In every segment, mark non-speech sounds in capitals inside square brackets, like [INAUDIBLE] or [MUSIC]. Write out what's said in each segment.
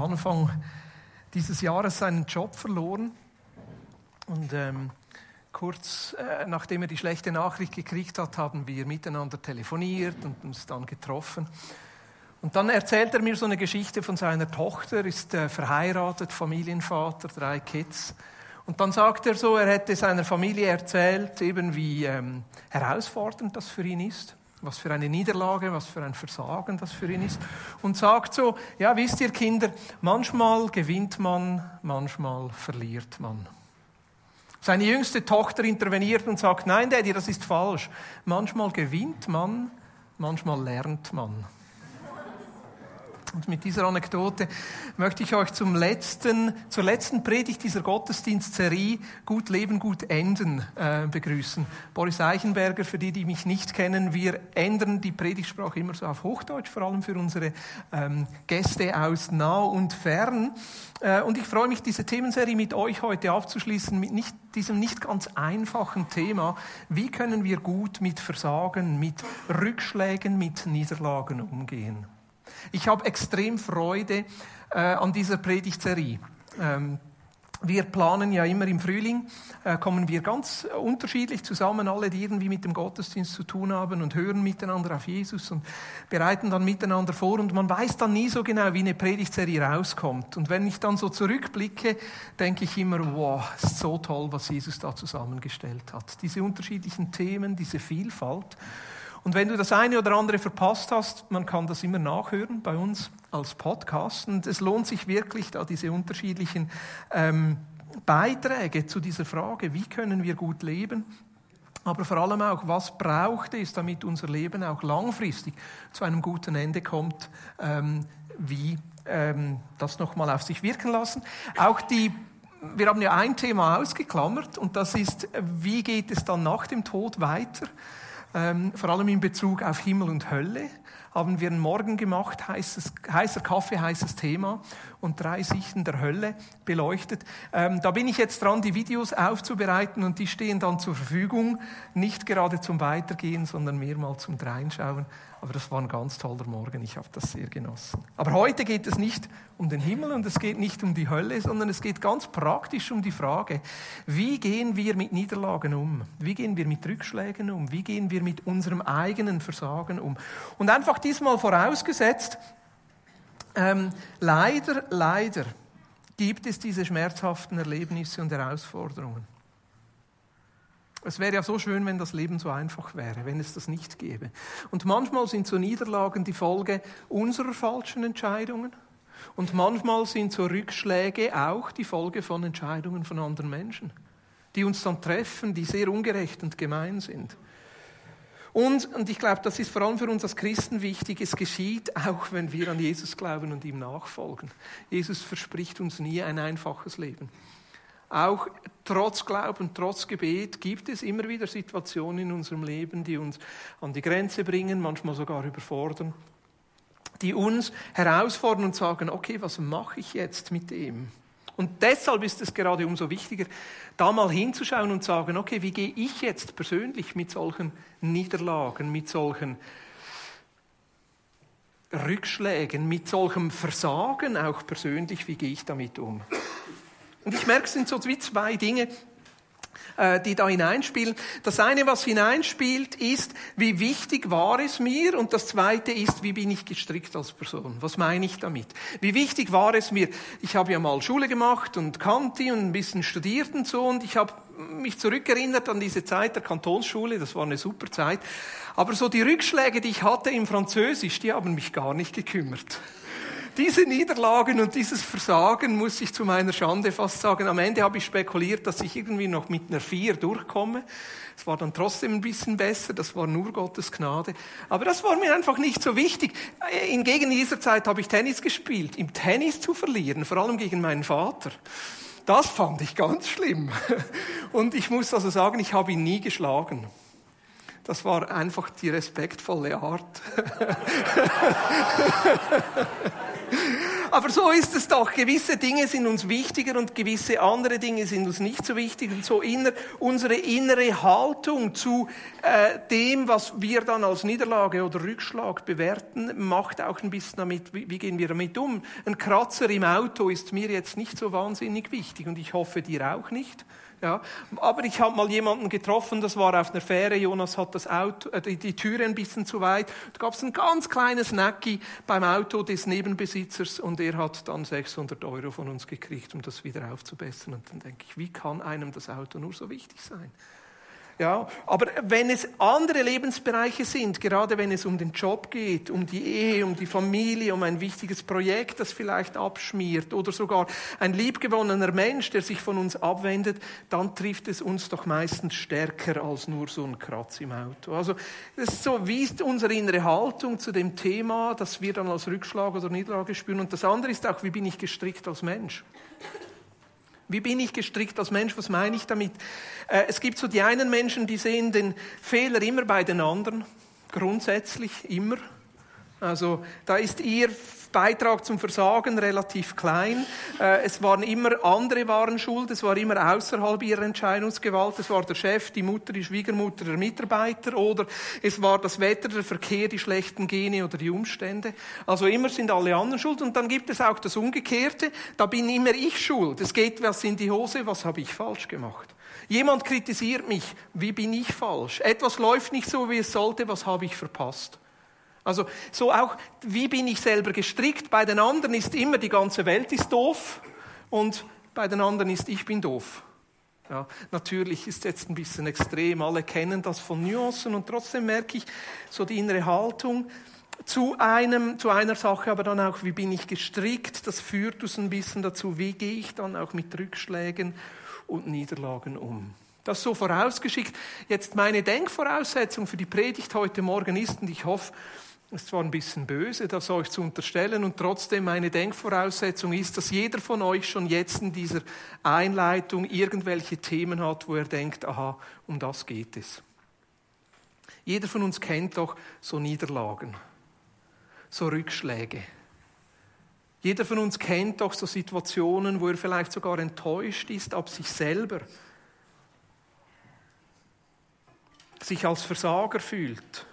Anfang dieses Jahres seinen Job verloren. Und ähm, kurz äh, nachdem er die schlechte Nachricht gekriegt hat, haben wir miteinander telefoniert und uns dann getroffen. Und dann erzählt er mir so eine Geschichte von seiner Tochter, ist äh, verheiratet, Familienvater, drei Kids. Und dann sagt er so, er hätte seiner Familie erzählt, eben wie ähm, herausfordernd das für ihn ist was für eine Niederlage, was für ein Versagen das für ihn ist. Und sagt so, ja, wisst ihr Kinder, manchmal gewinnt man, manchmal verliert man. Seine jüngste Tochter interveniert und sagt, nein, Daddy, das ist falsch. Manchmal gewinnt man, manchmal lernt man. Und mit dieser Anekdote möchte ich euch zum letzten, zur letzten Predigt dieser Gottesdienstserie Gut Leben, Gut Enden äh, begrüßen. Boris Eichenberger, für die, die mich nicht kennen, wir ändern die Predigtsprache immer so auf Hochdeutsch, vor allem für unsere ähm, Gäste aus nah und fern. Äh, und ich freue mich, diese Themenserie mit euch heute abzuschließen, mit nicht, diesem nicht ganz einfachen Thema. Wie können wir gut mit Versagen, mit Rückschlägen, mit Niederlagen umgehen? Ich habe extrem Freude äh, an dieser Predigtserie. Ähm, wir planen ja immer im Frühling, äh, kommen wir ganz unterschiedlich zusammen, alle, die irgendwie mit dem Gottesdienst zu tun haben und hören miteinander auf Jesus und bereiten dann miteinander vor und man weiß dann nie so genau, wie eine Predigtserie rauskommt. Und wenn ich dann so zurückblicke, denke ich immer, wow, ist so toll, was Jesus da zusammengestellt hat. Diese unterschiedlichen Themen, diese Vielfalt. Und wenn du das eine oder andere verpasst hast, man kann das immer nachhören bei uns als Podcast. Und es lohnt sich wirklich, da diese unterschiedlichen ähm, Beiträge zu dieser Frage, wie können wir gut leben, aber vor allem auch, was braucht es, damit unser Leben auch langfristig zu einem guten Ende kommt, ähm, wie ähm, das nochmal auf sich wirken lassen. Auch die wir haben ja ein Thema ausgeklammert und das ist, wie geht es dann nach dem Tod weiter? Ähm, vor allem in Bezug auf Himmel und Hölle, haben wir einen Morgen gemacht, heißes, heißer Kaffee, heißes Thema und drei Sichten der Hölle beleuchtet. Ähm, da bin ich jetzt dran, die Videos aufzubereiten und die stehen dann zur Verfügung, nicht gerade zum Weitergehen, sondern mehr mal zum Dreinschauen. Aber das war ein ganz toller Morgen, ich habe das sehr genossen. Aber heute geht es nicht um den Himmel und es geht nicht um die Hölle, sondern es geht ganz praktisch um die Frage, wie gehen wir mit Niederlagen um? Wie gehen wir mit Rückschlägen um? Wie gehen wir mit unserem eigenen Versagen um? Und einfach diesmal vorausgesetzt, ähm, leider, leider gibt es diese schmerzhaften Erlebnisse und Herausforderungen. Es wäre ja so schön, wenn das Leben so einfach wäre, wenn es das nicht gäbe. Und manchmal sind so Niederlagen die Folge unserer falschen Entscheidungen. Und manchmal sind so Rückschläge auch die Folge von Entscheidungen von anderen Menschen, die uns dann treffen, die sehr ungerecht und gemein sind. Und, und ich glaube, das ist vor allem für uns als Christen wichtig, es geschieht auch, wenn wir an Jesus glauben und ihm nachfolgen. Jesus verspricht uns nie ein einfaches Leben. Auch trotz Glauben, trotz Gebet gibt es immer wieder Situationen in unserem Leben, die uns an die Grenze bringen, manchmal sogar überfordern, die uns herausfordern und sagen, okay, was mache ich jetzt mit dem? Und deshalb ist es gerade umso wichtiger, da mal hinzuschauen und sagen, okay, wie gehe ich jetzt persönlich mit solchen Niederlagen, mit solchen Rückschlägen, mit solchem Versagen auch persönlich, wie gehe ich damit um? Und ich merke, es sind so wie zwei Dinge, die da hineinspielen. Das eine, was hineinspielt, ist, wie wichtig war es mir? Und das zweite ist, wie bin ich gestrickt als Person? Was meine ich damit? Wie wichtig war es mir? Ich habe ja mal Schule gemacht und Kanti und ein bisschen studiert und so und ich habe mich zurückerinnert an diese Zeit der Kantonsschule, das war eine super Zeit. Aber so die Rückschläge, die ich hatte im Französisch, die haben mich gar nicht gekümmert diese Niederlagen und dieses Versagen, muss ich zu meiner Schande fast sagen, am Ende habe ich spekuliert, dass ich irgendwie noch mit einer Vier durchkomme. Es war dann trotzdem ein bisschen besser, das war nur Gottes Gnade. Aber das war mir einfach nicht so wichtig. Hingegen dieser Zeit habe ich Tennis gespielt. Im Tennis zu verlieren, vor allem gegen meinen Vater. Das fand ich ganz schlimm. [LAUGHS] Und ich muss also sagen, ich habe ihn nie geschlagen. Das war einfach die respektvolle Art. [LAUGHS] aber so ist es doch. Gewisse Dinge sind uns wichtiger und gewisse andere Dinge sind uns nicht so wichtig. Und so inner, unsere innere Haltung zu äh, dem, was wir dann als Niederlage oder Rückschlag bewerten, macht auch ein bisschen damit, wie, wie gehen wir damit um. Ein Kratzer im Auto ist mir jetzt nicht so wahnsinnig wichtig und ich hoffe dir auch nicht. Ja, aber ich habe mal jemanden getroffen, das war auf einer Fähre. Jonas hat das Auto, äh, die, die Türe ein bisschen zu weit. Da gab es ein ganz kleines Nacki beim Auto des Nebenbesitzers und er hat dann 600 Euro von uns gekriegt, um das wieder aufzubessern. Und dann denke ich, wie kann einem das Auto nur so wichtig sein? Ja, aber wenn es andere Lebensbereiche sind, gerade wenn es um den Job geht, um die Ehe, um die Familie, um ein wichtiges Projekt, das vielleicht abschmiert oder sogar ein liebgewonnener Mensch, der sich von uns abwendet, dann trifft es uns doch meistens stärker als nur so ein Kratz im Auto. Also das ist so, wie ist unsere innere Haltung zu dem Thema, das wir dann als Rückschlag oder Niederlage spüren. Und das andere ist auch, wie bin ich gestrickt als Mensch? Wie bin ich gestrickt als Mensch? Was meine ich damit? Äh, es gibt so die einen Menschen, die sehen den Fehler immer bei den anderen. Grundsätzlich immer. Also da ist ihr Beitrag zum Versagen relativ klein. Äh, es waren immer andere waren schuld, es war immer außerhalb ihrer Entscheidungsgewalt. Es war der Chef, die Mutter, die Schwiegermutter, der Mitarbeiter oder es war das Wetter, der Verkehr, die schlechten Gene oder die Umstände. Also immer sind alle anderen schuld und dann gibt es auch das Umgekehrte. Da bin immer ich schuld. Es geht was in die Hose, was habe ich falsch gemacht? Jemand kritisiert mich, wie bin ich falsch? Etwas läuft nicht so, wie es sollte, was habe ich verpasst? Also so auch, wie bin ich selber gestrickt? Bei den anderen ist immer, die ganze Welt ist doof und bei den anderen ist, ich bin doof. Ja, natürlich ist jetzt ein bisschen extrem, alle kennen das von Nuancen und trotzdem merke ich so die innere Haltung zu, einem, zu einer Sache, aber dann auch, wie bin ich gestrickt, das führt uns ein bisschen dazu, wie gehe ich dann auch mit Rückschlägen und Niederlagen um. Das so vorausgeschickt. Jetzt meine Denkvoraussetzung für die Predigt heute Morgen ist, und ich hoffe, ist zwar ein bisschen böse, das euch zu unterstellen, und trotzdem meine Denkvoraussetzung ist, dass jeder von euch schon jetzt in dieser Einleitung irgendwelche Themen hat, wo er denkt, aha, um das geht es. Jeder von uns kennt doch so Niederlagen, so Rückschläge. Jeder von uns kennt doch so Situationen, wo er vielleicht sogar enttäuscht ist ab sich selber, sich als Versager fühlt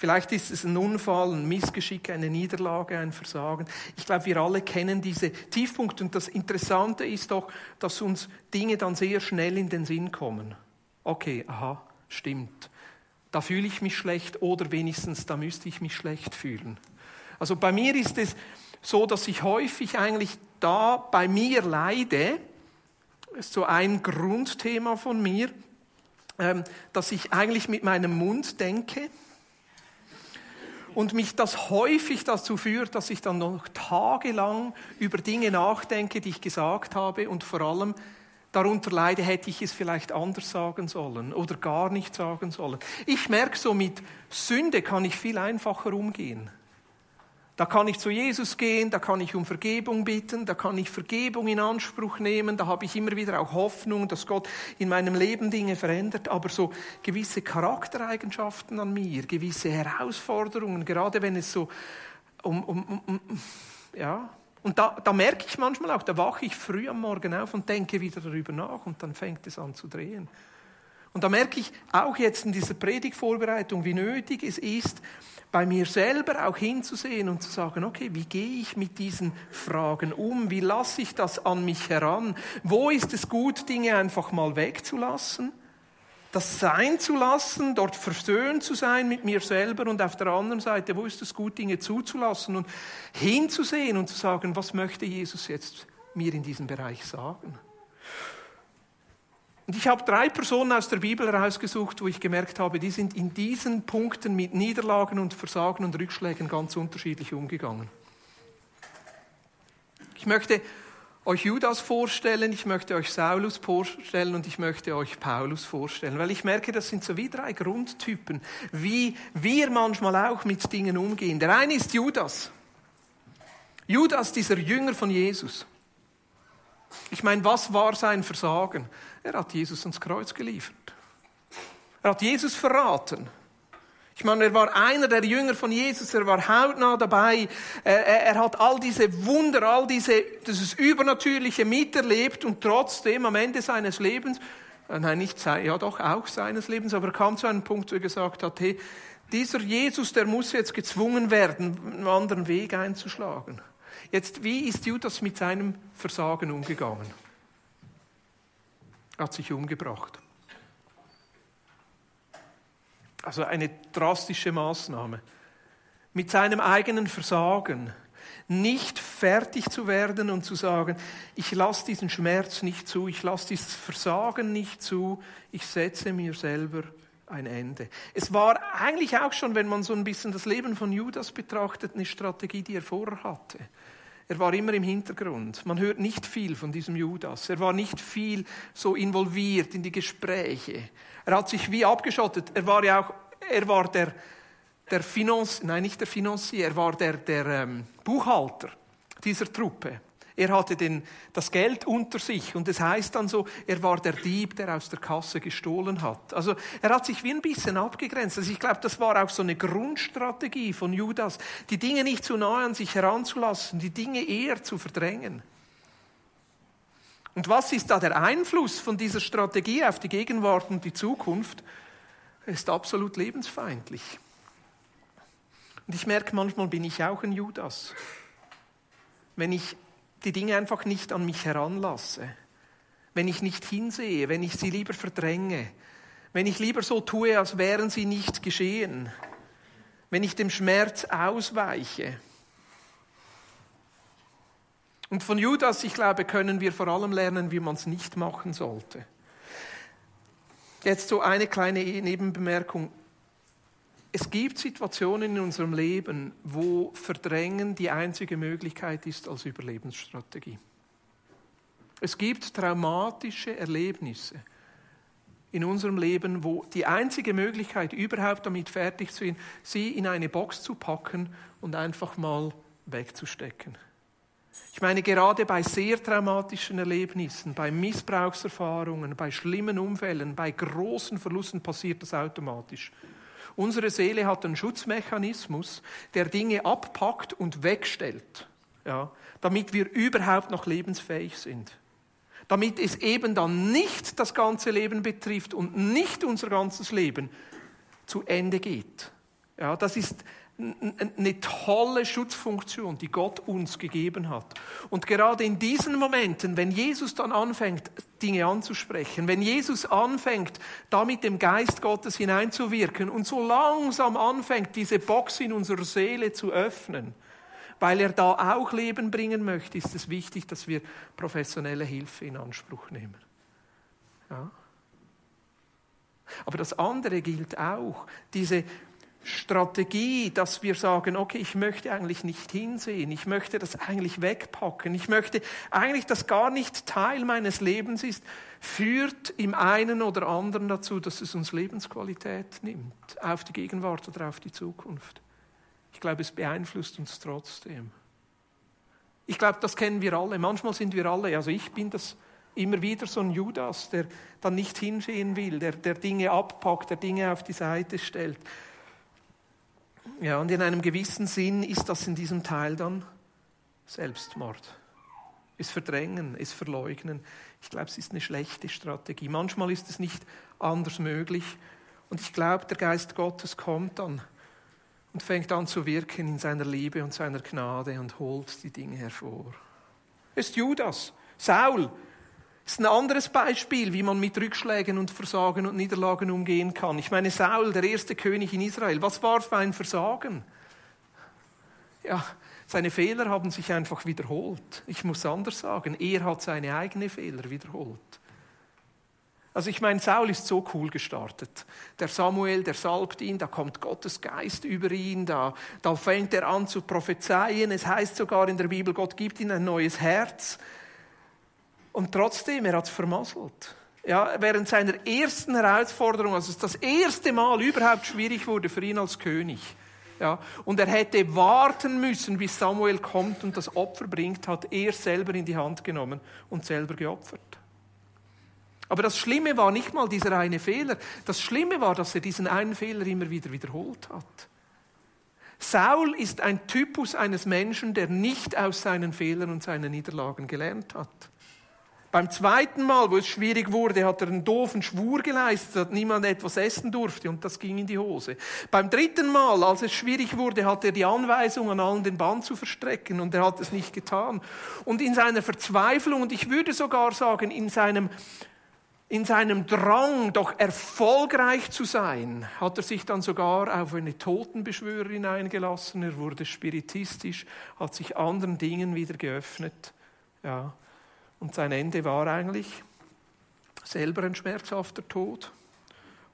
Vielleicht ist es ein Unfall, ein Missgeschick, eine Niederlage, ein Versagen. Ich glaube, wir alle kennen diese Tiefpunkte. Und das Interessante ist doch, dass uns Dinge dann sehr schnell in den Sinn kommen. Okay, aha, stimmt. Da fühle ich mich schlecht oder wenigstens da müsste ich mich schlecht fühlen. Also bei mir ist es so, dass ich häufig eigentlich da bei mir leide. Das ist so ein Grundthema von mir, ähm, dass ich eigentlich mit meinem Mund denke und mich das häufig dazu führt, dass ich dann noch tagelang über Dinge nachdenke, die ich gesagt habe und vor allem darunter leide, hätte ich es vielleicht anders sagen sollen oder gar nicht sagen sollen. Ich merke so, mit Sünde kann ich viel einfacher umgehen. Da kann ich zu Jesus gehen, da kann ich um Vergebung bitten, da kann ich Vergebung in Anspruch nehmen, da habe ich immer wieder auch Hoffnung, dass Gott in meinem Leben Dinge verändert, aber so gewisse Charaktereigenschaften an mir, gewisse Herausforderungen, gerade wenn es so um, um, um, ja, und da, da merke ich manchmal auch, da wache ich früh am Morgen auf und denke wieder darüber nach und dann fängt es an zu drehen. Und da merke ich auch jetzt in dieser Predigtvorbereitung, wie nötig es ist, bei mir selber auch hinzusehen und zu sagen, okay, wie gehe ich mit diesen Fragen um? Wie lasse ich das an mich heran? Wo ist es gut, Dinge einfach mal wegzulassen? Das sein zu lassen, dort versöhnt zu sein mit mir selber und auf der anderen Seite, wo ist es gut, Dinge zuzulassen und hinzusehen und zu sagen, was möchte Jesus jetzt mir in diesem Bereich sagen? Und ich habe drei Personen aus der Bibel herausgesucht, wo ich gemerkt habe, die sind in diesen Punkten mit Niederlagen und Versagen und Rückschlägen ganz unterschiedlich umgegangen. Ich möchte euch Judas vorstellen, ich möchte euch Saulus vorstellen und ich möchte euch Paulus vorstellen, weil ich merke, das sind so wie drei Grundtypen, wie wir manchmal auch mit Dingen umgehen. Der eine ist Judas. Judas, dieser Jünger von Jesus. Ich meine, was war sein Versagen? Er hat Jesus ans Kreuz geliefert. Er hat Jesus verraten. Ich meine, er war einer der Jünger von Jesus, er war hautnah dabei, er, er, er hat all diese Wunder, all diese, dieses Übernatürliche miterlebt und trotzdem am Ende seines Lebens, äh, nein, nicht sein, ja doch auch seines Lebens, aber er kam zu einem Punkt, wo er gesagt hat, hey, dieser Jesus, der muss jetzt gezwungen werden, einen anderen Weg einzuschlagen. Jetzt, wie ist Judas mit seinem Versagen umgegangen? Er hat sich umgebracht. Also eine drastische Maßnahme. Mit seinem eigenen Versagen nicht fertig zu werden und zu sagen, ich lasse diesen Schmerz nicht zu, ich lasse dieses Versagen nicht zu, ich setze mir selber ein Ende. Es war eigentlich auch schon, wenn man so ein bisschen das Leben von Judas betrachtet, eine Strategie, die er vorher hatte. Er war immer im Hintergrund. Man hört nicht viel von diesem Judas. Er war nicht viel so involviert in die Gespräche. Er hat sich wie abgeschottet. Er war ja auch, er war der, der Finanz, nein, nicht der Finanzier, er war der, der ähm, Buchhalter dieser Truppe. Er hatte den, das Geld unter sich und es heißt dann so, er war der Dieb, der aus der Kasse gestohlen hat. Also er hat sich wie ein bisschen abgegrenzt. Also ich glaube, das war auch so eine Grundstrategie von Judas, die Dinge nicht zu nahe an sich heranzulassen, die Dinge eher zu verdrängen. Und was ist da der Einfluss von dieser Strategie auf die Gegenwart und die Zukunft? Er ist absolut lebensfeindlich. Und ich merke, manchmal bin ich auch ein Judas. Wenn ich die Dinge einfach nicht an mich heranlasse, wenn ich nicht hinsehe, wenn ich sie lieber verdränge, wenn ich lieber so tue, als wären sie nicht geschehen, wenn ich dem Schmerz ausweiche. Und von Judas, ich glaube, können wir vor allem lernen, wie man es nicht machen sollte. Jetzt so eine kleine Nebenbemerkung. Es gibt Situationen in unserem Leben, wo Verdrängen die einzige Möglichkeit ist als Überlebensstrategie. Es gibt traumatische Erlebnisse in unserem Leben, wo die einzige Möglichkeit, überhaupt damit fertig zu sein, sie in eine Box zu packen und einfach mal wegzustecken. Ich meine, gerade bei sehr traumatischen Erlebnissen, bei Missbrauchserfahrungen, bei schlimmen Unfällen, bei großen Verlusten passiert das automatisch. Unsere Seele hat einen Schutzmechanismus, der Dinge abpackt und wegstellt, ja, damit wir überhaupt noch lebensfähig sind. Damit es eben dann nicht das ganze Leben betrifft und nicht unser ganzes Leben zu Ende geht. Ja, das ist eine tolle Schutzfunktion, die Gott uns gegeben hat. Und gerade in diesen Momenten, wenn Jesus dann anfängt, Dinge anzusprechen, wenn Jesus anfängt, da mit dem Geist Gottes hineinzuwirken und so langsam anfängt, diese Box in unserer Seele zu öffnen, weil er da auch Leben bringen möchte, ist es wichtig, dass wir professionelle Hilfe in Anspruch nehmen. Ja. Aber das andere gilt auch, diese Strategie, dass wir sagen, okay, ich möchte eigentlich nicht hinsehen, ich möchte das eigentlich wegpacken, ich möchte eigentlich, dass gar nicht Teil meines Lebens ist, führt im einen oder anderen dazu, dass es uns Lebensqualität nimmt, auf die Gegenwart oder auf die Zukunft. Ich glaube, es beeinflusst uns trotzdem. Ich glaube, das kennen wir alle. Manchmal sind wir alle, also ich bin das immer wieder so ein Judas, der dann nicht hinsehen will, der, der Dinge abpackt, der Dinge auf die Seite stellt. Ja, und in einem gewissen Sinn ist das in diesem Teil dann Selbstmord. Ist verdrängen, ist verleugnen. Ich glaube, es ist eine schlechte Strategie. Manchmal ist es nicht anders möglich. Und ich glaube, der Geist Gottes kommt dann und fängt an zu wirken in seiner Liebe und seiner Gnade und holt die Dinge hervor. Es ist Judas, Saul, das ist ein anderes Beispiel, wie man mit Rückschlägen und Versagen und Niederlagen umgehen kann. Ich meine, Saul, der erste König in Israel, was war für ein Versagen? Ja, seine Fehler haben sich einfach wiederholt. Ich muss anders sagen, er hat seine eigenen Fehler wiederholt. Also ich meine, Saul ist so cool gestartet. Der Samuel, der salbt ihn, da kommt Gottes Geist über ihn, da, da fängt er an zu prophezeien. Es heißt sogar in der Bibel, Gott gibt ihm ein neues Herz. Und trotzdem, er hat es vermasselt. Ja, während seiner ersten Herausforderung, als es das erste Mal überhaupt schwierig wurde für ihn als König. Ja, und er hätte warten müssen, bis Samuel kommt und das Opfer bringt, hat er selber in die Hand genommen und selber geopfert. Aber das Schlimme war nicht mal dieser eine Fehler. Das Schlimme war, dass er diesen einen Fehler immer wieder wiederholt hat. Saul ist ein Typus eines Menschen, der nicht aus seinen Fehlern und seinen Niederlagen gelernt hat. Beim zweiten Mal, wo es schwierig wurde, hat er einen doofen Schwur geleistet, dass niemand etwas essen durfte und das ging in die Hose. Beim dritten Mal, als es schwierig wurde, hat er die Anweisung an allen den Band zu verstrecken und er hat es nicht getan. Und in seiner Verzweiflung und ich würde sogar sagen, in seinem in seinem Drang, doch erfolgreich zu sein, hat er sich dann sogar auf eine Totenbeschwörerin eingelassen. Er wurde spiritistisch, hat sich anderen Dingen wieder geöffnet. Ja. Und sein Ende war eigentlich selber ein schmerzhafter Tod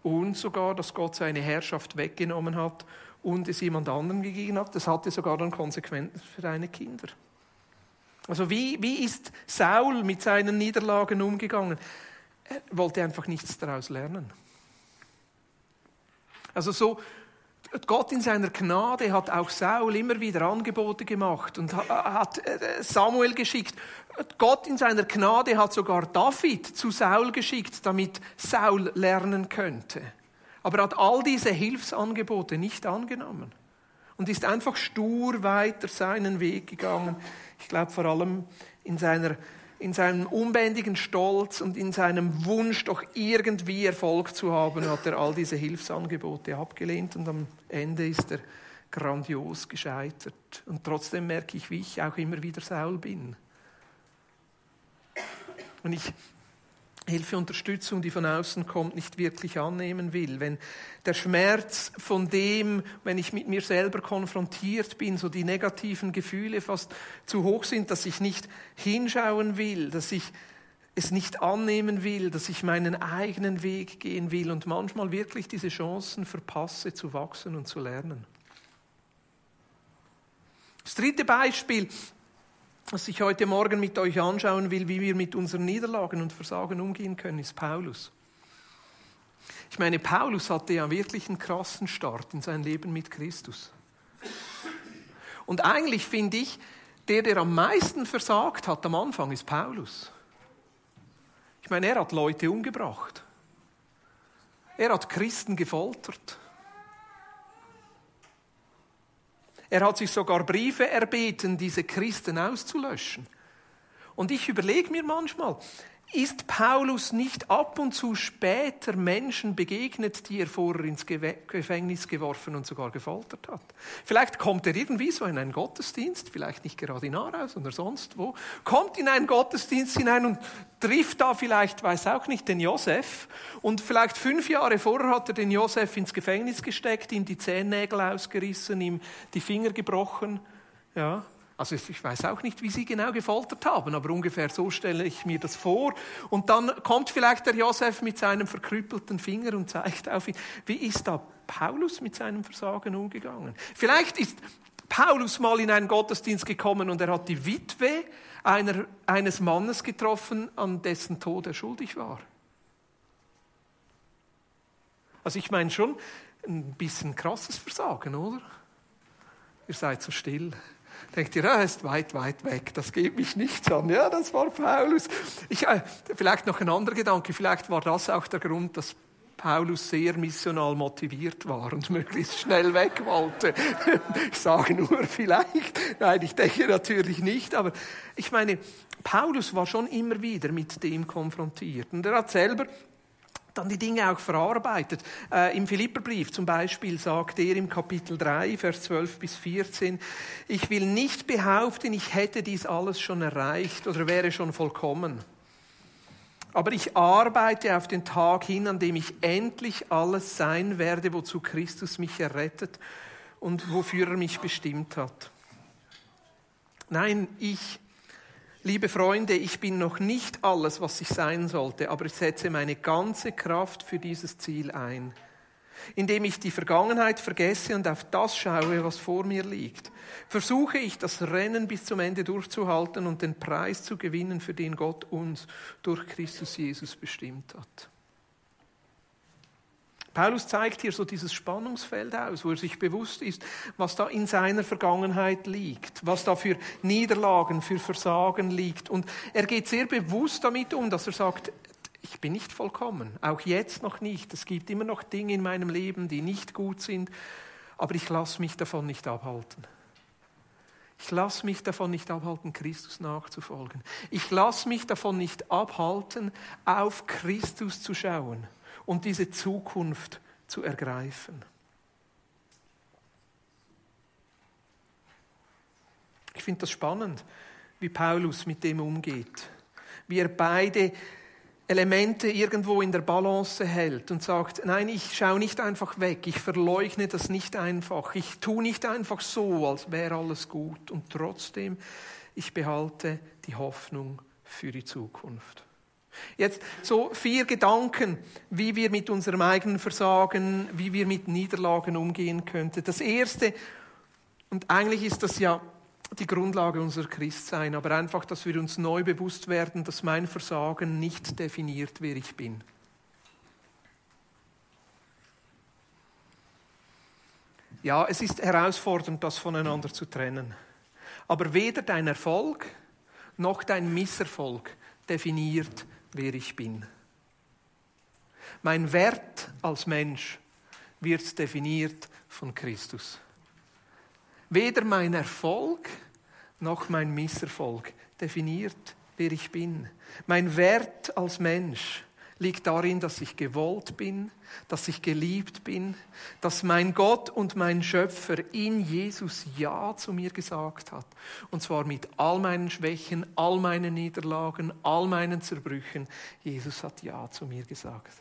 und sogar, dass Gott seine Herrschaft weggenommen hat und es jemand anderen gegeben hat. Das hatte sogar dann Konsequenzen für seine Kinder. Also wie, wie ist Saul mit seinen Niederlagen umgegangen? Er wollte einfach nichts daraus lernen. Also so, Gott in seiner Gnade hat auch Saul immer wieder Angebote gemacht und hat äh, Samuel geschickt. Gott in seiner Gnade hat sogar David zu Saul geschickt, damit Saul lernen könnte. Aber er hat all diese Hilfsangebote nicht angenommen und ist einfach stur weiter seinen Weg gegangen. Ich glaube vor allem in seiner in seinem unbändigen Stolz und in seinem Wunsch, doch irgendwie Erfolg zu haben, hat er all diese Hilfsangebote abgelehnt und am Ende ist er grandios gescheitert. Und trotzdem merke ich, wie ich auch immer wieder Saul bin. Und ich Hilfe, Unterstützung, die von außen kommt, nicht wirklich annehmen will. Wenn der Schmerz von dem, wenn ich mit mir selber konfrontiert bin, so die negativen Gefühle fast zu hoch sind, dass ich nicht hinschauen will, dass ich es nicht annehmen will, dass ich meinen eigenen Weg gehen will und manchmal wirklich diese Chancen verpasse, zu wachsen und zu lernen. Das dritte Beispiel, was ich heute Morgen mit euch anschauen will, wie wir mit unseren Niederlagen und Versagen umgehen können, ist Paulus. Ich meine, Paulus hatte ja wirklich einen krassen Start in sein Leben mit Christus. Und eigentlich finde ich, der, der am meisten versagt hat am Anfang, ist Paulus. Ich meine, er hat Leute umgebracht. Er hat Christen gefoltert. Er hat sich sogar Briefe erbeten, diese Christen auszulöschen. Und ich überlege mir manchmal, ist Paulus nicht ab und zu später Menschen begegnet, die er vorher ins Gefängnis geworfen und sogar gefoltert hat? Vielleicht kommt er irgendwie so in einen Gottesdienst, vielleicht nicht gerade in Aarau, sondern sonst wo, kommt in einen Gottesdienst hinein und trifft da vielleicht, weiß auch nicht, den Josef. Und vielleicht fünf Jahre vorher hat er den Josef ins Gefängnis gesteckt, ihm die Zehennägel ausgerissen, ihm die Finger gebrochen. Ja, also ich weiß auch nicht, wie sie genau gefoltert haben, aber ungefähr so stelle ich mir das vor. Und dann kommt vielleicht der Josef mit seinem verkrüppelten Finger und zeigt auf ihn. Wie ist da Paulus mit seinem Versagen umgegangen? Vielleicht ist Paulus mal in einen Gottesdienst gekommen und er hat die Witwe einer, eines Mannes getroffen, an dessen Tod er schuldig war. Also ich meine schon ein bisschen krasses Versagen, oder? Ihr seid so still. Denkt ihr, er ist weit, weit weg, das geht mich nichts an. Ja, das war Paulus. Ich, äh, vielleicht noch ein anderer Gedanke, vielleicht war das auch der Grund, dass Paulus sehr missional motiviert war und [LAUGHS] möglichst schnell weg wollte. [LAUGHS] Ich sage nur vielleicht. Nein, ich denke natürlich nicht, aber ich meine, Paulus war schon immer wieder mit dem konfrontiert. Und er hat selber dann die Dinge auch verarbeitet. Äh, Im Philipperbrief zum Beispiel sagt er im Kapitel 3, Vers 12 bis 14, ich will nicht behaupten, ich hätte dies alles schon erreicht oder wäre schon vollkommen. Aber ich arbeite auf den Tag hin, an dem ich endlich alles sein werde, wozu Christus mich errettet und wofür er mich bestimmt hat. Nein, ich Liebe Freunde, ich bin noch nicht alles, was ich sein sollte, aber ich setze meine ganze Kraft für dieses Ziel ein, indem ich die Vergangenheit vergesse und auf das schaue, was vor mir liegt. Versuche ich das Rennen bis zum Ende durchzuhalten und den Preis zu gewinnen, für den Gott uns durch Christus Jesus bestimmt hat. Paulus zeigt hier so dieses Spannungsfeld aus, wo er sich bewusst ist, was da in seiner Vergangenheit liegt, was da für Niederlagen, für Versagen liegt. Und er geht sehr bewusst damit um, dass er sagt, ich bin nicht vollkommen, auch jetzt noch nicht. Es gibt immer noch Dinge in meinem Leben, die nicht gut sind, aber ich lasse mich davon nicht abhalten. Ich lasse mich davon nicht abhalten, Christus nachzufolgen. Ich lasse mich davon nicht abhalten, auf Christus zu schauen und diese Zukunft zu ergreifen. Ich finde das spannend, wie Paulus mit dem umgeht, wie er beide Elemente irgendwo in der Balance hält und sagt, nein, ich schaue nicht einfach weg, ich verleugne das nicht einfach, ich tue nicht einfach so, als wäre alles gut und trotzdem, ich behalte die Hoffnung für die Zukunft. Jetzt so vier Gedanken, wie wir mit unserem eigenen Versagen, wie wir mit Niederlagen umgehen könnten. Das erste, und eigentlich ist das ja die Grundlage unserer Christsein, aber einfach, dass wir uns neu bewusst werden, dass mein Versagen nicht definiert, wer ich bin. Ja, es ist herausfordernd, das voneinander zu trennen. Aber weder dein Erfolg noch dein Misserfolg definiert, wer ich bin. Mein Wert als Mensch wird definiert von Christus. Weder mein Erfolg noch mein Misserfolg definiert, wer ich bin. Mein Wert als Mensch liegt darin, dass ich gewollt bin, dass ich geliebt bin, dass mein Gott und mein Schöpfer in Jesus Ja zu mir gesagt hat. Und zwar mit all meinen Schwächen, all meinen Niederlagen, all meinen Zerbrüchen. Jesus hat Ja zu mir gesagt.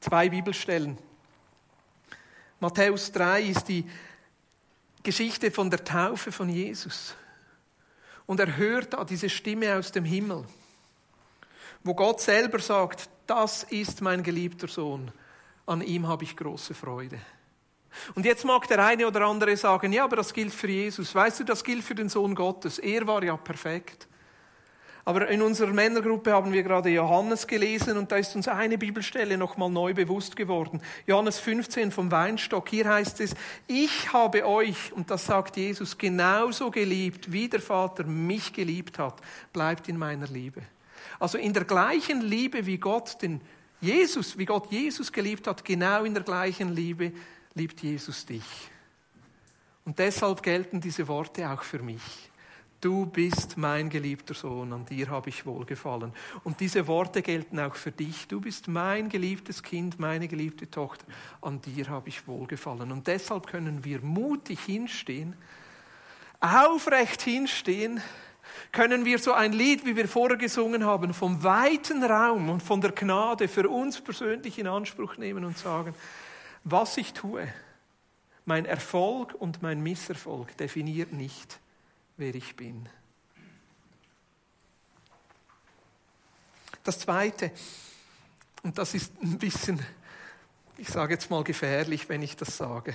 Zwei Bibelstellen Matthäus 3 ist die Geschichte von der Taufe von Jesus. Und er hört da diese Stimme aus dem Himmel, wo Gott selber sagt, das ist mein geliebter Sohn, an ihm habe ich große Freude. Und jetzt mag der eine oder andere sagen, ja, aber das gilt für Jesus. Weißt du, das gilt für den Sohn Gottes. Er war ja perfekt. Aber in unserer Männergruppe haben wir gerade Johannes gelesen und da ist uns eine Bibelstelle nochmal neu bewusst geworden. Johannes 15 vom Weinstock. Hier heißt es, ich habe euch, und das sagt Jesus, genauso geliebt, wie der Vater mich geliebt hat. Bleibt in meiner Liebe. Also in der gleichen Liebe, wie Gott den Jesus, wie Gott Jesus geliebt hat, genau in der gleichen Liebe liebt Jesus dich. Und deshalb gelten diese Worte auch für mich. Du bist mein geliebter Sohn, an dir habe ich wohlgefallen. Und diese Worte gelten auch für dich. Du bist mein geliebtes Kind, meine geliebte Tochter, an dir habe ich wohlgefallen. Und deshalb können wir mutig hinstehen, aufrecht hinstehen, können wir so ein Lied, wie wir vorher gesungen haben, vom weiten Raum und von der Gnade für uns persönlich in Anspruch nehmen und sagen, was ich tue, mein Erfolg und mein Misserfolg definiert nicht, wer ich bin. Das Zweite, und das ist ein bisschen, ich sage jetzt mal gefährlich, wenn ich das sage,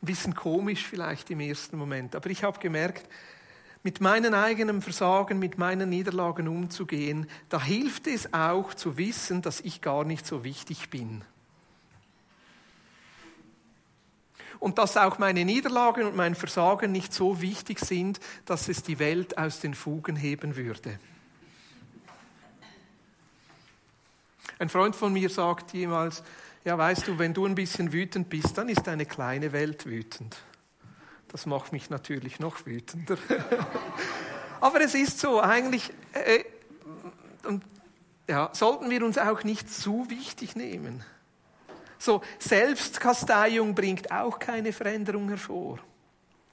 ein bisschen komisch vielleicht im ersten Moment, aber ich habe gemerkt, mit meinen eigenen Versagen, mit meinen Niederlagen umzugehen, da hilft es auch zu wissen, dass ich gar nicht so wichtig bin. und dass auch meine Niederlagen und mein Versagen nicht so wichtig sind, dass es die Welt aus den Fugen heben würde. Ein Freund von mir sagt jemals, ja weißt du, wenn du ein bisschen wütend bist, dann ist eine kleine Welt wütend. Das macht mich natürlich noch wütender. [LAUGHS] Aber es ist so, eigentlich äh, und, ja, sollten wir uns auch nicht zu wichtig nehmen. So Selbstkasteiung bringt auch keine Veränderung hervor.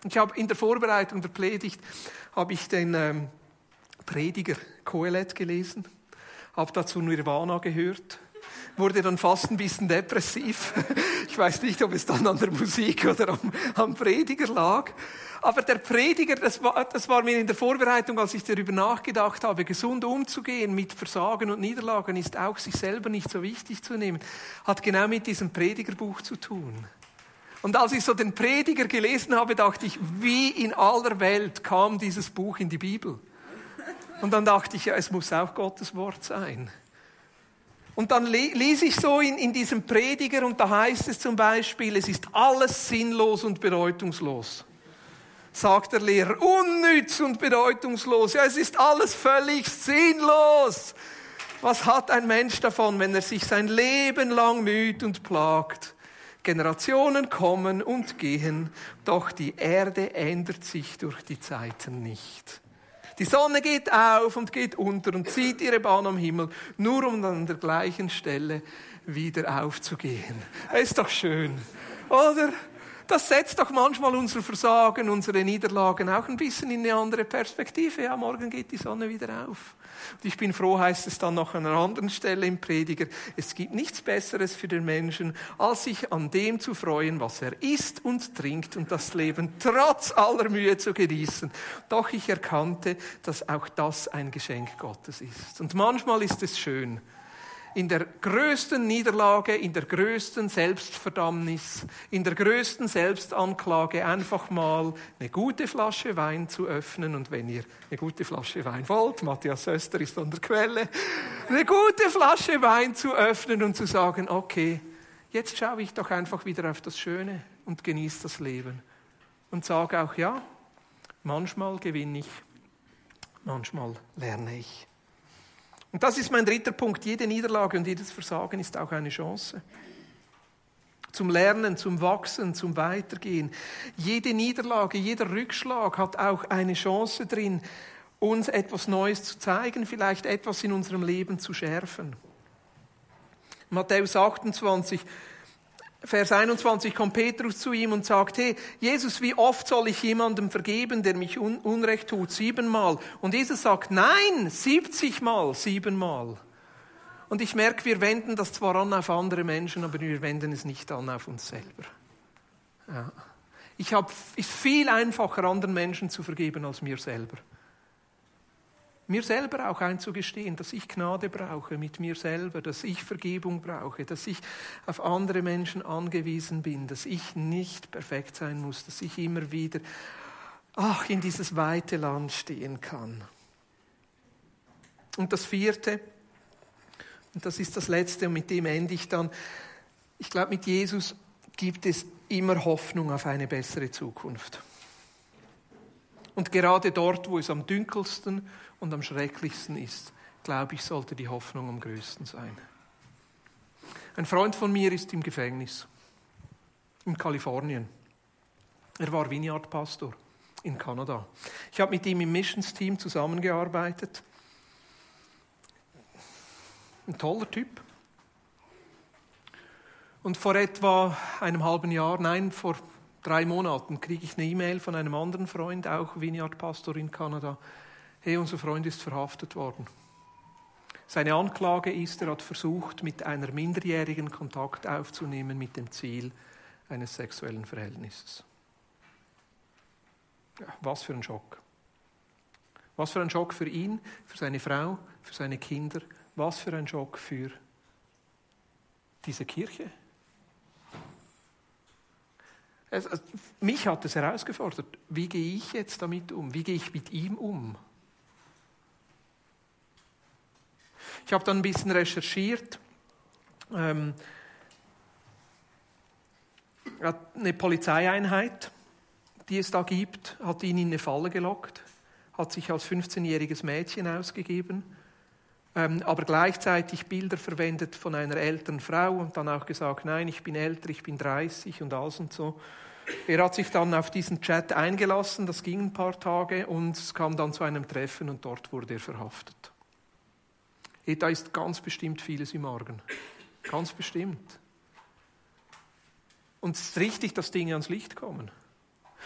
Ich habe in der Vorbereitung der Predigt habe ich den ähm, Prediger Kohelet gelesen, habe dazu Nirvana gehört, wurde dann fast ein bisschen depressiv. [LAUGHS] Ich weiß nicht, ob es dann an der Musik oder am, am Prediger lag. Aber der Prediger, das war, das war mir in der Vorbereitung, als ich darüber nachgedacht habe, gesund umzugehen mit Versagen und Niederlagen, ist auch sich selber nicht so wichtig zu nehmen, hat genau mit diesem Predigerbuch zu tun. Und als ich so den Prediger gelesen habe, dachte ich, wie in aller Welt kam dieses Buch in die Bibel? Und dann dachte ich, ja, es muss auch Gottes Wort sein. Und dann lese ich so in, in diesem Prediger und da heißt es zum Beispiel, es ist alles sinnlos und bedeutungslos. sagt der Lehrer, unnütz und bedeutungslos. Ja, es ist alles völlig sinnlos. Was hat ein Mensch davon, wenn er sich sein Leben lang müht und plagt? Generationen kommen und gehen, doch die Erde ändert sich durch die Zeiten nicht. Die Sonne geht auf und geht unter und zieht ihre Bahn am Himmel, nur um an der gleichen Stelle wieder aufzugehen. Ist doch schön, oder? Das setzt doch manchmal unser Versagen, unsere Niederlagen auch ein bisschen in eine andere Perspektive. Ja, morgen geht die Sonne wieder auf. Und ich bin froh, heißt es dann noch an einer anderen Stelle im Prediger, es gibt nichts Besseres für den Menschen, als sich an dem zu freuen, was er isst und trinkt und das Leben trotz aller Mühe zu genießen. Doch ich erkannte, dass auch das ein Geschenk Gottes ist. Und manchmal ist es schön, in der größten Niederlage, in der größten Selbstverdammnis, in der größten Selbstanklage einfach mal eine gute Flasche Wein zu öffnen. Und wenn ihr eine gute Flasche Wein wollt, Matthias Söster ist an der Quelle, eine gute Flasche Wein zu öffnen und zu sagen, okay, jetzt schaue ich doch einfach wieder auf das Schöne und genieße das Leben. Und sage auch, ja, manchmal gewinne ich, manchmal lerne ich. Und das ist mein dritter Punkt. Jede Niederlage und jedes Versagen ist auch eine Chance. Zum Lernen, zum Wachsen, zum Weitergehen. Jede Niederlage, jeder Rückschlag hat auch eine Chance drin, uns etwas Neues zu zeigen, vielleicht etwas in unserem Leben zu schärfen. Matthäus 28, Vers 21 kommt Petrus zu ihm und sagt, hey, Jesus, wie oft soll ich jemandem vergeben, der mich un Unrecht tut? Siebenmal. Und Jesus sagt, nein, siebzigmal, siebenmal. Und ich merke, wir wenden das zwar an auf andere Menschen, aber wir wenden es nicht an auf uns selber. Ja. Ich habe, ist viel einfacher, anderen Menschen zu vergeben als mir selber mir selber auch einzugestehen, dass ich Gnade brauche mit mir selber, dass ich Vergebung brauche, dass ich auf andere Menschen angewiesen bin, dass ich nicht perfekt sein muss, dass ich immer wieder ach, in dieses weite Land stehen kann. Und das vierte, und das ist das letzte, und mit dem ende ich dann, ich glaube, mit Jesus gibt es immer Hoffnung auf eine bessere Zukunft. Und gerade dort, wo es am dünkelsten und am schrecklichsten ist, glaube ich, sollte die Hoffnung am größten sein. Ein Freund von mir ist im Gefängnis in Kalifornien. Er war Vineyard-Pastor in Kanada. Ich habe mit ihm im Missions-Team zusammengearbeitet. Ein toller Typ. Und vor etwa einem halben Jahr, nein, vor drei Monaten, kriege ich eine E-Mail von einem anderen Freund, auch Vineyard-Pastor in Kanada, hey, unser Freund ist verhaftet worden. Seine Anklage ist, er hat versucht, mit einer Minderjährigen Kontakt aufzunehmen mit dem Ziel eines sexuellen Verhältnisses. Was für ein Schock. Was für ein Schock für ihn, für seine Frau, für seine Kinder. Was für ein Schock für diese Kirche. Es, mich hat es herausgefordert. Wie gehe ich jetzt damit um? Wie gehe ich mit ihm um? Ich habe dann ein bisschen recherchiert. Ähm, eine Polizeieinheit, die es da gibt, hat ihn in eine Falle gelockt, hat sich als 15-jähriges Mädchen ausgegeben, aber gleichzeitig Bilder verwendet von einer älteren Frau und dann auch gesagt, nein, ich bin älter, ich bin 30 und alles und so. Er hat sich dann auf diesen Chat eingelassen, das ging ein paar Tage und es kam dann zu einem Treffen und dort wurde er verhaftet. Da ist ganz bestimmt vieles im Argen. Ganz bestimmt. Und es ist richtig, dass Dinge ans Licht kommen.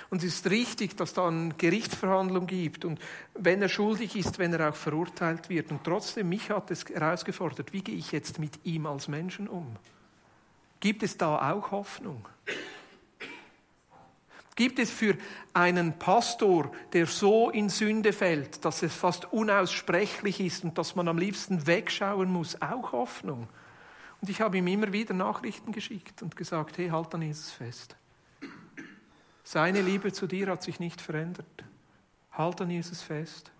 Und es ist richtig, dass da eine Gerichtsverhandlung gibt. Und wenn er schuldig ist, wenn er auch verurteilt wird. Und trotzdem, mich hat es herausgefordert, wie gehe ich jetzt mit ihm als Menschen um? Gibt es da auch Hoffnung? Gibt es für einen Pastor, der so in Sünde fällt, dass es fast unaussprechlich ist und dass man am liebsten wegschauen muss, auch Hoffnung? Und ich habe ihm immer wieder Nachrichten geschickt und gesagt, hey, halt an Jesus fest. Seine Liebe zu dir hat sich nicht verändert. Halt an Jesus fest.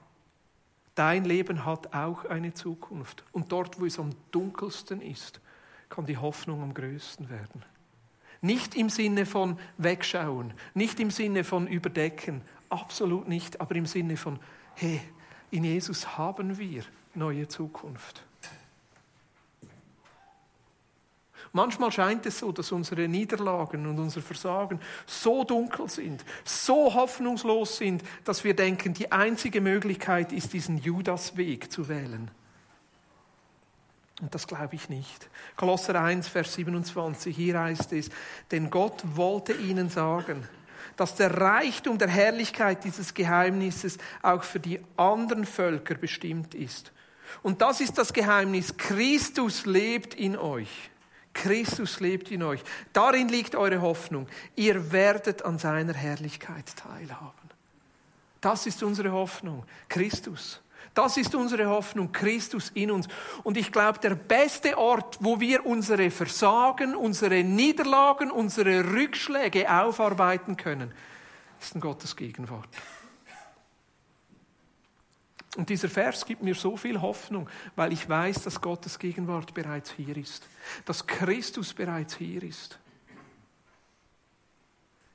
Dein Leben hat auch eine Zukunft. Und dort, wo es am dunkelsten ist, kann die Hoffnung am größten werden. Nicht im Sinne von wegschauen, nicht im Sinne von überdecken, absolut nicht, aber im Sinne von, hey, in Jesus haben wir neue Zukunft. Manchmal scheint es so, dass unsere Niederlagen und unser Versagen so dunkel sind, so hoffnungslos sind, dass wir denken, die einzige Möglichkeit ist, diesen Judasweg zu wählen. Und das glaube ich nicht. Kolosser 1, Vers 27, hier heißt es, denn Gott wollte ihnen sagen, dass der Reichtum der Herrlichkeit dieses Geheimnisses auch für die anderen Völker bestimmt ist. Und das ist das Geheimnis. Christus lebt in euch. Christus lebt in euch. Darin liegt eure Hoffnung. Ihr werdet an seiner Herrlichkeit teilhaben. Das ist unsere Hoffnung. Christus. Das ist unsere Hoffnung, Christus in uns. Und ich glaube, der beste Ort, wo wir unsere Versagen, unsere Niederlagen, unsere Rückschläge aufarbeiten können, ist in Gottes Gegenwart. Und dieser Vers gibt mir so viel Hoffnung, weil ich weiß, dass Gottes Gegenwart bereits hier ist, dass Christus bereits hier ist.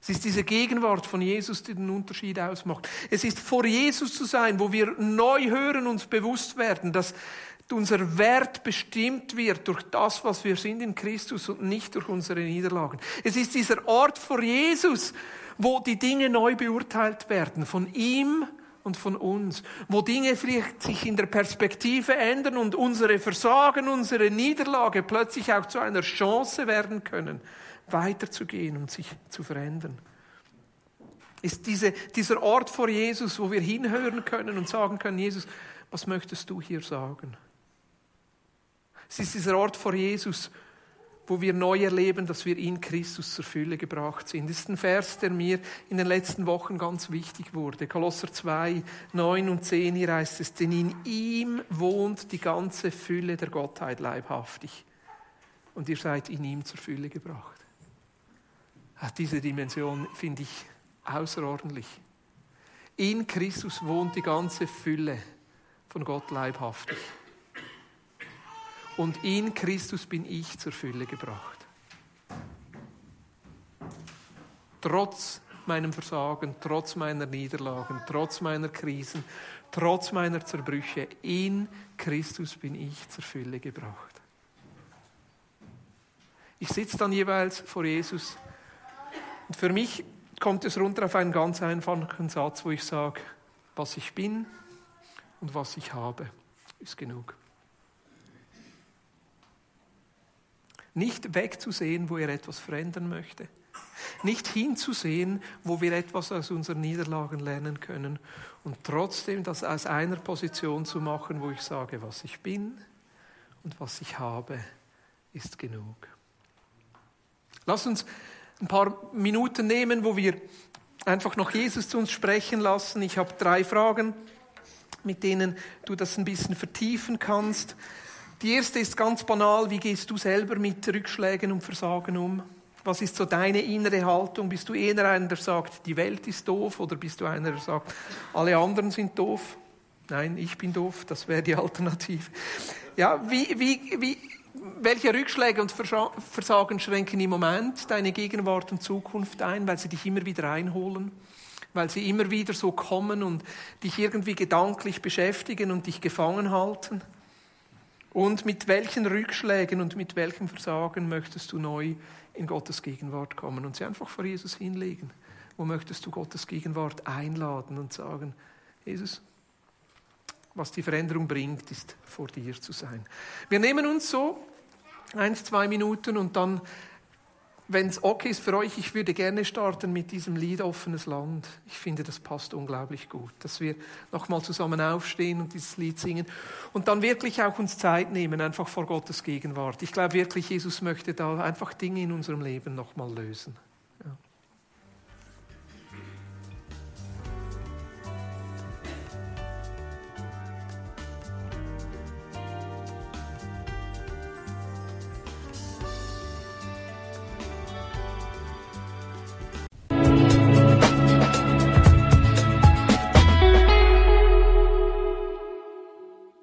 Es ist diese Gegenwart von Jesus, die den Unterschied ausmacht. Es ist vor Jesus zu sein, wo wir neu hören, uns bewusst werden, dass unser Wert bestimmt wird durch das, was wir sind in Christus und nicht durch unsere Niederlagen. Es ist dieser Ort vor Jesus, wo die Dinge neu beurteilt werden, von ihm und von uns, wo Dinge vielleicht sich in der Perspektive ändern und unsere Versagen, unsere Niederlage plötzlich auch zu einer Chance werden können weiterzugehen und sich zu verändern. Ist diese, dieser Ort vor Jesus, wo wir hinhören können und sagen können, Jesus, was möchtest du hier sagen? Es ist dieser Ort vor Jesus, wo wir neu erleben, dass wir in Christus zur Fülle gebracht sind. Das ist ein Vers, der mir in den letzten Wochen ganz wichtig wurde. Kolosser 2, 9 und 10, hier heißt es, denn in ihm wohnt die ganze Fülle der Gottheit leibhaftig. Und ihr seid in ihm zur Fülle gebracht. Diese Dimension finde ich außerordentlich. In Christus wohnt die ganze Fülle von Gott leibhaftig. Und in Christus bin ich zur Fülle gebracht. Trotz meinem Versagen, trotz meiner Niederlagen, trotz meiner Krisen, trotz meiner Zerbrüche, in Christus bin ich zur Fülle gebracht. Ich sitze dann jeweils vor Jesus und für mich kommt es runter auf einen ganz einfachen Satz, wo ich sage, was ich bin und was ich habe, ist genug. Nicht wegzusehen, wo er etwas verändern möchte. Nicht hinzusehen, wo wir etwas aus unseren Niederlagen lernen können. Und trotzdem das aus einer Position zu machen, wo ich sage, was ich bin und was ich habe, ist genug. Lass uns ein paar Minuten nehmen, wo wir einfach noch Jesus zu uns sprechen lassen. Ich habe drei Fragen, mit denen du das ein bisschen vertiefen kannst. Die erste ist ganz banal, wie gehst du selber mit Rückschlägen und Versagen um? Was ist so deine innere Haltung? Bist du eher einer, der sagt, die Welt ist doof oder bist du einer, der sagt, alle anderen sind doof? Nein, ich bin doof, das wäre die Alternative. Ja, wie, wie, wie, welche Rückschläge und Versagen schränken im Moment deine Gegenwart und Zukunft ein, weil sie dich immer wieder einholen, weil sie immer wieder so kommen und dich irgendwie gedanklich beschäftigen und dich gefangen halten? Und mit welchen Rückschlägen und mit welchem Versagen möchtest du neu in Gottes Gegenwart kommen und sie einfach vor Jesus hinlegen? Wo möchtest du Gottes Gegenwart einladen und sagen, Jesus, was die Veränderung bringt, ist vor dir zu sein. Wir nehmen uns so eins, zwei Minuten und dann, wenn es okay ist für euch, ich würde gerne starten mit diesem Lied Offenes Land. Ich finde, das passt unglaublich gut, dass wir nochmal zusammen aufstehen und dieses Lied singen und dann wirklich auch uns Zeit nehmen, einfach vor Gottes Gegenwart. Ich glaube wirklich, Jesus möchte da einfach Dinge in unserem Leben nochmal lösen.